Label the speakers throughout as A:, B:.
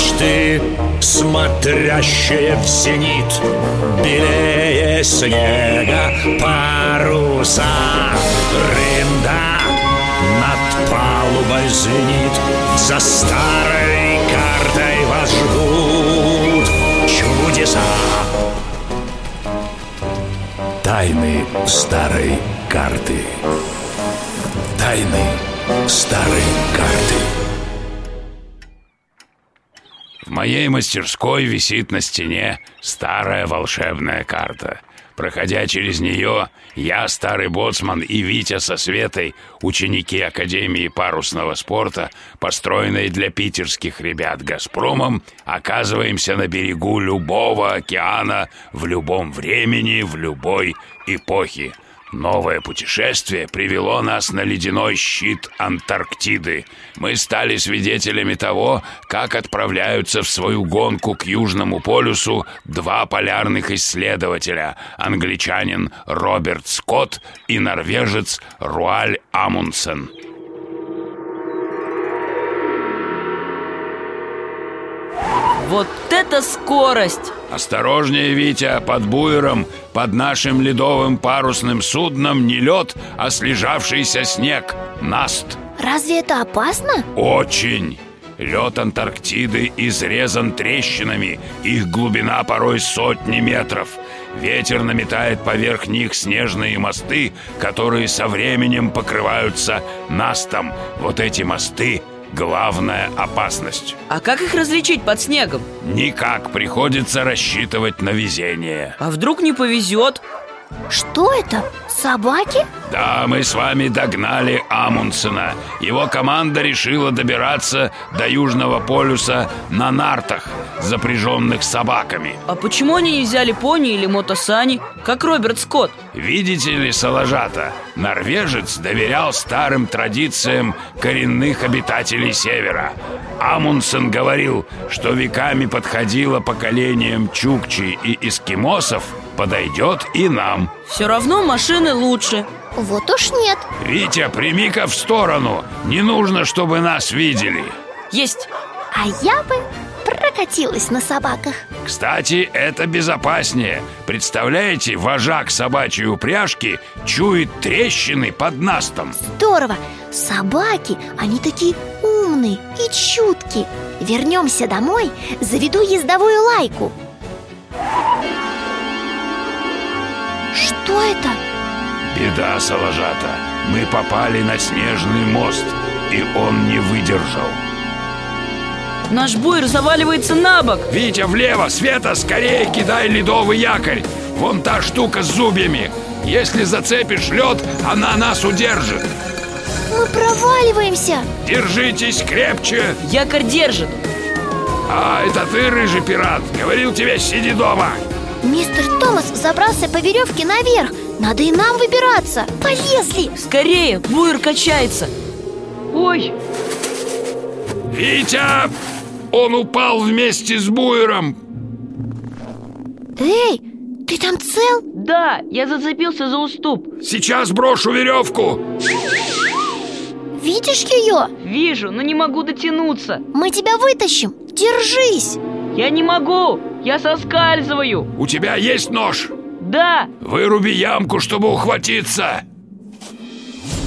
A: Мачты, смотрящие в зенит Белее снега паруса Рында над палубой звенит За старой картой вас ждут чудеса. Тайны старой карты. Тайны старой карты
B: В моей мастерской висит на стене старая волшебная карта. Проходя через нее, я, старый боцман и Витя со Светой, ученики Академии парусного спорта, построенной для питерских ребят «Газпромом», оказываемся на берегу любого океана в любом времени, в любой эпохе. Новое путешествие привело нас на ледяной щит Антарктиды. Мы стали свидетелями того, как отправляются в свою гонку к Южному полюсу два полярных исследователя – англичанин Роберт Скотт и норвежец Руаль Амундсен.
C: Вот это скорость!
B: Осторожнее, Витя, под буером, под нашим ледовым парусным судном не лед, а слежавшийся снег, наст.
D: Разве это опасно?
B: Очень. Лед Антарктиды изрезан трещинами, их глубина порой сотни метров. Ветер наметает поверх них снежные мосты, которые со временем покрываются настом. Вот эти мосты – главная опасность.
C: А как их различить под снегом?
B: Никак приходится рассчитывать на везение.
C: А вдруг не повезет?
D: Что это? Собаки?
B: Да, мы с вами догнали Амундсена. Его команда решила добираться до Южного полюса на нартах, запряженных собаками.
C: А почему они не взяли пони или мотосани, как Роберт Скотт?
B: Видите ли, Соложата, норвежец доверял старым традициям коренных обитателей Севера. Амундсен говорил, что веками подходило поколением чукчи и эскимосов, подойдет и нам.
C: Все равно машины лучше.
D: Вот уж нет.
B: Витя, прими-ка в сторону. Не нужно, чтобы нас видели.
C: Есть.
D: А я бы прокатилась на собаках.
B: Кстати, это безопаснее. Представляете, вожак собачьей упряжки чует трещины под настом.
D: Здорово. Собаки, они такие умные и чуткие. Вернемся домой, заведу ездовую лайку. Что это?
B: Беда, Соложата. Мы попали на снежный мост, и он не выдержал.
C: Наш буер заваливается на бок.
B: Витя, влево! Света, скорее кидай ледовый якорь! Вон та штука с зубьями! Если зацепишь лед, она нас удержит!
D: Мы проваливаемся.
B: Держитесь крепче!
C: Якорь держит.
B: А, это ты, рыжий пират! Говорил тебе, сиди дома!
D: Мистер Томас забрался по веревке наверх. Надо и нам выбираться. Полезли.
C: Скорее, буер качается. Ой,
B: Витя! Он упал вместе с буером!
D: Эй, ты там цел?
C: да, я зацепился за уступ.
B: Сейчас брошу веревку!
D: Видишь ее?
C: Вижу, но не могу дотянуться.
D: Мы тебя вытащим. Держись.
C: Я не могу. Я соскальзываю.
B: У тебя есть нож?
C: Да.
B: Выруби ямку, чтобы ухватиться!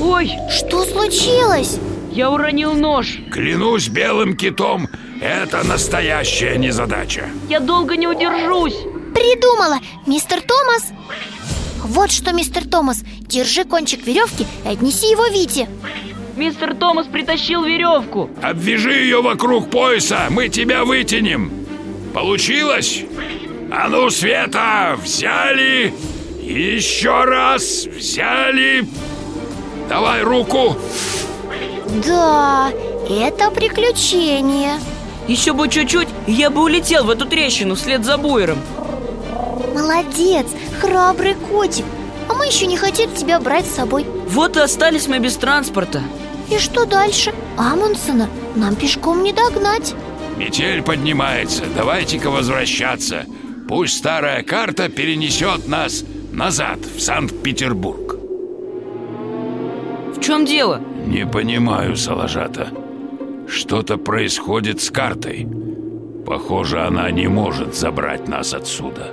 C: Ой,
D: Что случилось?
C: я уронил нож.
B: Клянусь белым китом, это настоящая незадача.
C: Я долго не удержусь.
D: Придумала, мистер Томас. Вот что, мистер Томас, держи кончик веревки и отнеси его Вите.
C: Мистер Томас притащил веревку.
B: Обвяжи ее вокруг пояса, мы тебя вытянем. Получилось? А ну, Света, взяли! Еще раз взяли! Давай руку!
D: Да, это приключение.
C: Еще бы чуть-чуть, я бы улетел в эту трещину вслед за буером
D: Молодец, храбрый котик А мы еще не хотели тебя брать с собой
C: Вот и остались мы без транспорта
D: И что дальше? Амундсена нам пешком не догнать
B: Метель поднимается, давайте-ка возвращаться. Пусть старая карта перенесет нас назад, в Санкт-Петербург.
C: В чем дело?
B: Не понимаю, Салажата. Что-то происходит с картой. Похоже, она не может забрать нас отсюда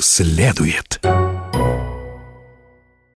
E: следует.